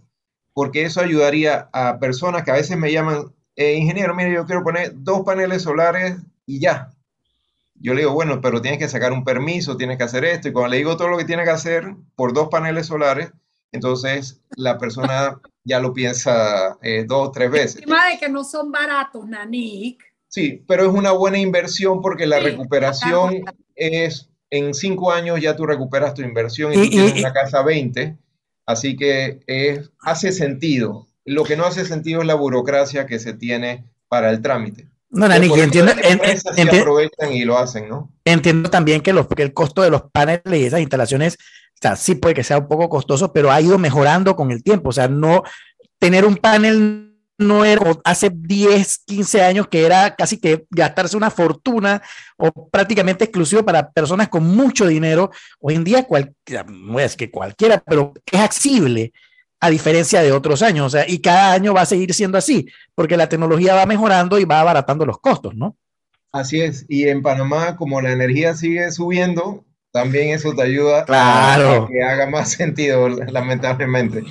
Porque eso ayudaría a personas que a veces me llaman, eh, ingeniero, mire, yo quiero poner dos paneles solares y ya. Yo le digo, bueno, pero tienes que sacar un permiso, tienes que hacer esto. Y cuando le digo todo lo que tiene que hacer por dos paneles solares, entonces la persona ya lo piensa eh, dos o tres veces. Encima de que no son baratos, Nanik. Sí, pero es una buena inversión porque la recuperación es, en cinco años ya tú recuperas tu inversión y, tú tienes una casa 20, así que hace sentido. Lo que no hace sentido es la burocracia que se tiene para el trámite. No, Nanik, entiendo, aprovechan y lo hacen, ¿no? Entiendo también que, los, que el costo de los paneles y esas instalaciones sea, sí puede que sea un poco costoso, pero ha ido mejorando con el tiempo. O sea, no tener un panel no era hace 10, 15 años que era casi que gastarse una fortuna o prácticamente exclusivo para personas con mucho dinero. Hoy en día, cualquiera, no es que cualquiera, pero es accesible a diferencia de otros años. O sea, y cada año va a seguir siendo así, porque la tecnología va mejorando y va abaratando los costos, ¿no? Así es. Y en Panamá, como la energía sigue subiendo, también eso te ayuda a, que haga más sentido, lamentablemente.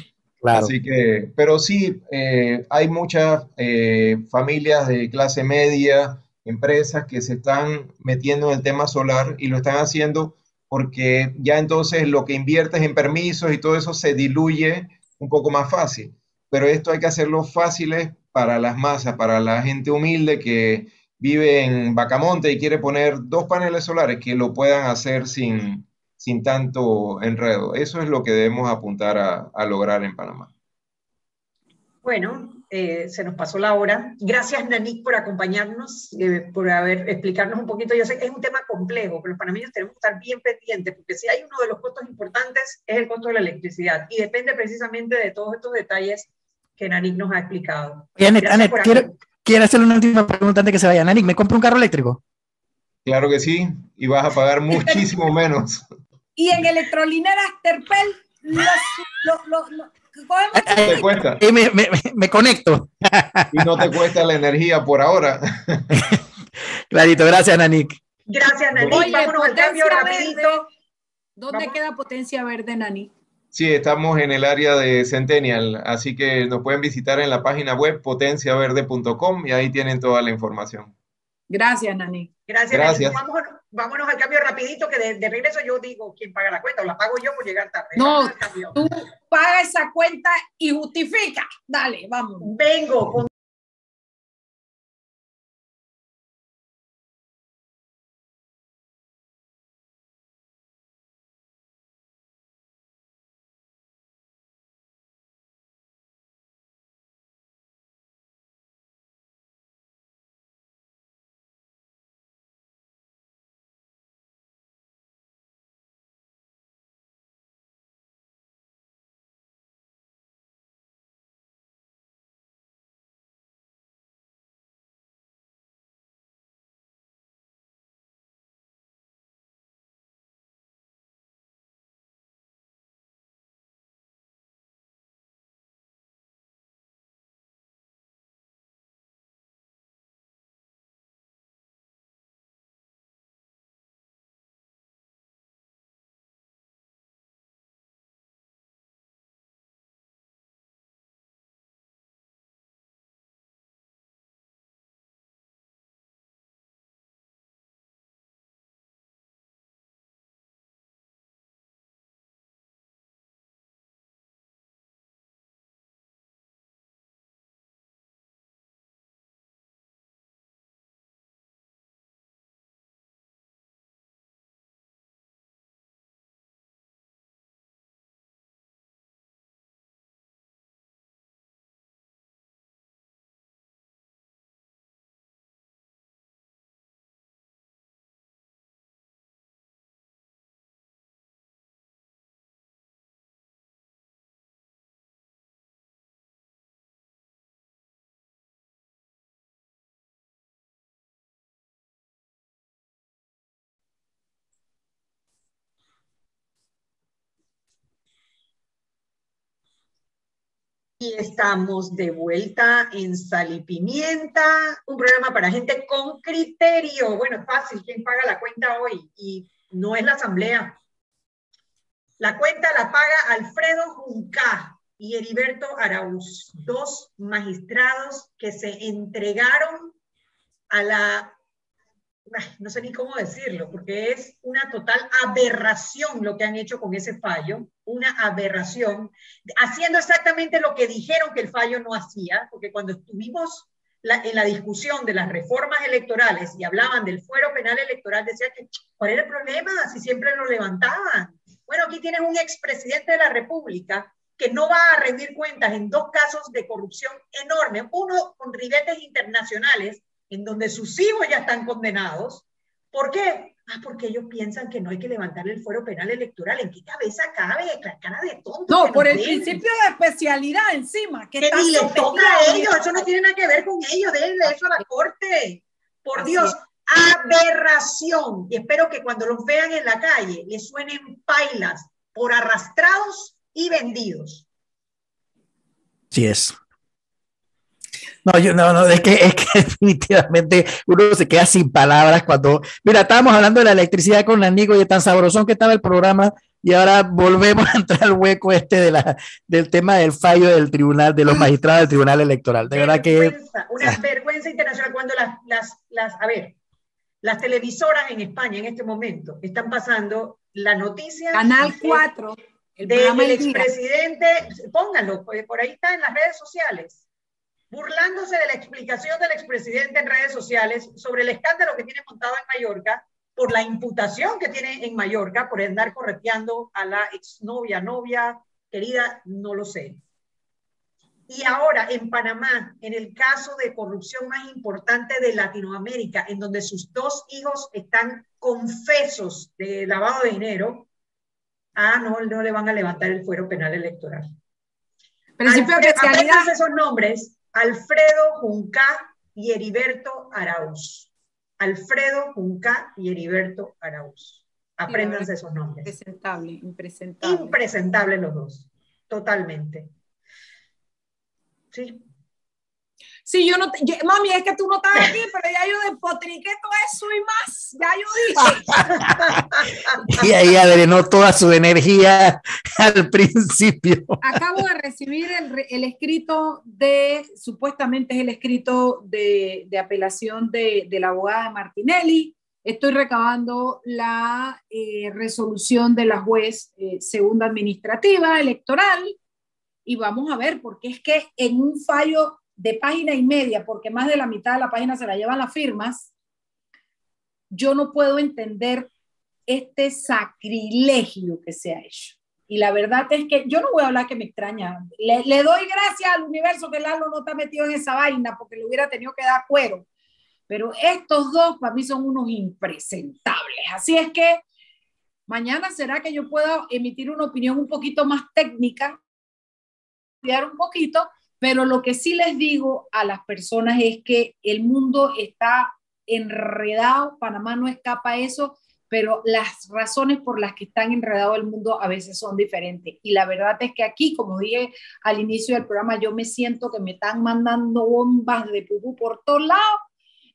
Claro. Así que, pero sí, eh, hay muchas eh, familias de clase media, empresas que se están metiendo en el tema solar y lo están haciendo porque ya entonces lo que inviertes en permisos y todo eso se diluye un poco más fácil. Pero esto hay que hacerlo fáciles para las masas, para la gente humilde que vive en Bacamonte y quiere poner dos paneles solares que lo puedan hacer sin, sin tanto enredo. Eso es lo que debemos apuntar a, lograr en Panamá. Bueno, eh, se nos pasó la hora. Gracias, Nanik, por acompañarnos, eh, por haber, explicarnos un poquito. Yo sé que es un tema complejo, pero los panameños tenemos que estar bien pendientes, porque si hay uno de los costos importantes es el costo de la electricidad, y depende precisamente de todos estos detalles que Nanik nos ha explicado. quiero, quiero hacerle una última pregunta antes de que se vaya. Nanik, ¿me compro un carro eléctrico? Claro que sí, y vas a pagar muchísimo menos. Y en electrolineras Terpel, los, te cuesta. Y me, me, me, conecto. Y no te cuesta la energía por ahora. Clarito, gracias, Nanik. Gracias, Nanik. Oye, Vámonos al cambio rapidito. ¿Dónde queda Potencia Verde, Nanik? Sí, estamos en el área de Centennial, así que nos pueden visitar en la página web potenciaverde.com y ahí tienen toda la información. Gracias, Nani. Gracias, Gracias. Vámonos, al cambio rapidito, que de, regreso yo digo quién paga la cuenta, o la pago yo por llegar tarde. No, tú paga esa cuenta y justifica. Dale, vamos. Vengo con Y estamos de vuelta en Sal Pimienta, un programa para gente con criterio. Bueno, es fácil, ¿quién paga la cuenta hoy? Y no es la asamblea. La cuenta la paga Alfredo Junca y Heriberto Araúz, dos magistrados que se entregaron a la no sé ni cómo decirlo, porque es una total aberración lo que han hecho con ese fallo, una aberración, haciendo exactamente lo que dijeron que el fallo no hacía, porque cuando estuvimos en la discusión de las reformas electorales y hablaban del fuero penal electoral, decía que, ¿cuál era el problema si siempre lo levantaban? Bueno, aquí tienes un expresidente de la República que no va a rendir cuentas en dos casos de corrupción enorme, uno con ribetes internacionales en donde sus hijos ya están condenados. ¿Por qué? Ah, porque ellos piensan que no hay que levantar el fuero penal electoral. ¿En qué cabeza cabe? La cara de tonto. No, por el principio de especialidad encima. Que, ni les toca a ellos, eso no tiene nada que ver con ellos. Denle eso a la corte. Por Dios, aberración. Y espero que cuando los vean en la calle les suenen pailas por arrastrados y vendidos. Sí es. No, yo no, no, es que, es que definitivamente uno se queda sin palabras cuando, mira, estábamos hablando de la electricidad con Nico y tan sabrosón que estaba el programa y ahora volvemos a entrar al hueco este de la, del tema del fallo del tribunal, de los magistrados del tribunal electoral. De verdad que... Una vergüenza internacional cuando las, las, las, a ver, las televisoras en España en este momento están pasando la noticia. Canal 4. El del expresidente, pónganlo, por ahí está en las redes sociales burlándose de la explicación del expresidente en redes sociales sobre el escándalo que tiene montado en Mallorca, por la imputación que tiene en Mallorca, por andar correteando a la exnovia, novia, querida, no lo sé. Y ahora en Panamá, en el caso de corrupción más importante de Latinoamérica, en donde sus dos hijos están confesos de lavado de dinero, ah, no, no le van a levantar el fuero penal electoral. Principio de esos nombres Alfredo Junca y Heriberto Arauz. Alfredo Junca y Heriberto Arauz. Apréndanse esos nombres. Impresentable, impresentable. Impresentable los dos, totalmente. Sí, Sí, yo no, mami, es que tú no estás aquí, pero ya yo despotriqué todo eso y más, ya yo dije. y ahí adrenó toda su energía al principio. Acabo de recibir el, el escrito de, supuestamente es el escrito de, de apelación de, de, la abogada de Martinelli. Estoy recabando la eh, resolución de la juez eh, segunda administrativa electoral y vamos a ver, porque es que en un fallo de página y media, porque más de la mitad de la página se la llevan las firmas, yo no puedo entender este sacrilegio que se ha hecho. Y la verdad es que yo no voy a hablar que me extraña. Le, doy gracias al universo que Lalo no está metido en esa vaina porque le hubiera tenido que dar cuero. Pero estos dos para mí son unos impresentables. Así es que mañana será que yo pueda emitir una opinión un poquito más técnica, un poquito, pero lo que sí les digo a las personas es que el mundo está enredado, Panamá no escapa a eso, pero las razones por las que están enredado el mundo a veces son diferentes. Y la verdad es que aquí, como dije al inicio del programa, yo me siento que me están mandando bombas de pupú por todos lados,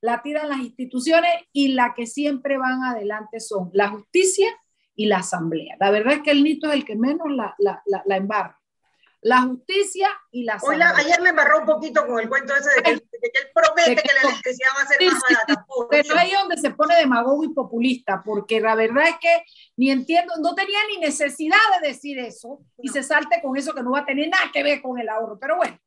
la tiran las instituciones y la que siempre van adelante son la justicia y la asamblea. La verdad es que el NITO es el que menos la, la, la embarra la justicia y la Hoy ayer me embarró un poquito con el cuento ese de que, él promete que, la electricidad va a ser más barata. pero ahí es donde se pone demagogo y populista, porque la verdad es que ni entiendo, no tenía ni necesidad de decir eso y se salte con eso que no va a tener nada que ver con el ahorro. Pero bueno,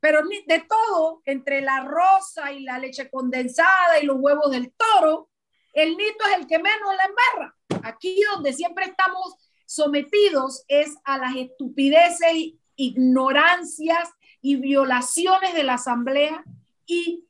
pero de todo, entre la rosa y la leche condensada y los huevos del toro, el nito es el que menos la embarra. Aquí donde siempre estamos sometidos es a las estupideces ignorancias y violaciones de la Asamblea y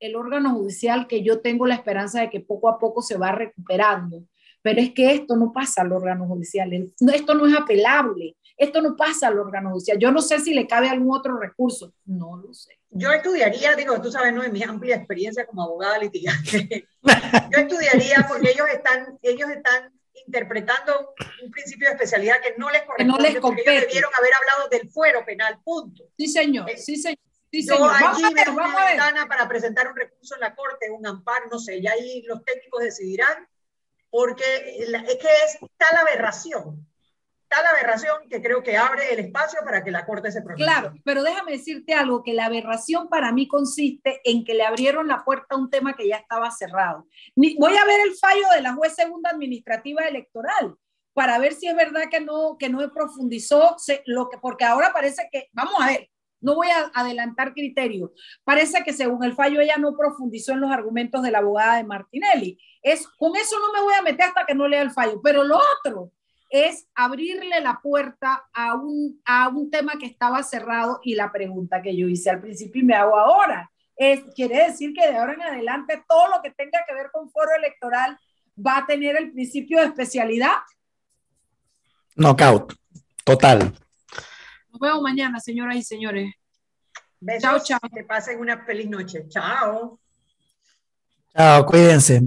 el órgano judicial que yo tengo la esperanza de que poco a poco se va recuperando. Pero es que esto no pasa al órgano judicial, esto no es apelable, esto no pasa al órgano judicial. Yo no sé si le cabe algún otro recurso, no lo sé. Yo estudiaría, digo, tú sabes, ¿no? En mi amplia experiencia como abogada litigante, yo estudiaría porque ellos están, ellos están interpretando un principio de especialidad que no les corresponde, no les porque ellos debieron haber hablado del fuero penal, punto. Sí, señor, eh, sí, señor. Sí, yo allí me una ventana para presentar un recurso en la corte, un amparo, no sé, y ahí los técnicos decidirán, porque es que es tal aberración la aberración que creo que abre el espacio para que la Corte se pronuncie. Claro, pero déjame decirte algo, que la aberración para mí consiste en que le abrieron la puerta a un tema que ya estaba cerrado. voy a ver el fallo de la juez segunda administrativa electoral para ver si es verdad que no, que no profundizó lo que, porque ahora parece que, vamos a ver, no voy a adelantar criterios. Parece que según el fallo ella no profundizó en los argumentos de la abogada de Martinelli. Es, con eso no me voy a meter hasta que no lea el fallo. Pero lo otro, es abrirle la puerta a un, a un tema que estaba cerrado y la pregunta que yo hice al principio y me hago ahora es, quiere decir que de ahora en adelante todo lo que tenga que ver con foro electoral va a tener el principio de especialidad. Knockout, total. Nos vemos mañana, señoras y señores. Besos, chao, chao. Que pasen una feliz noche. Chao. Chao, cuídense.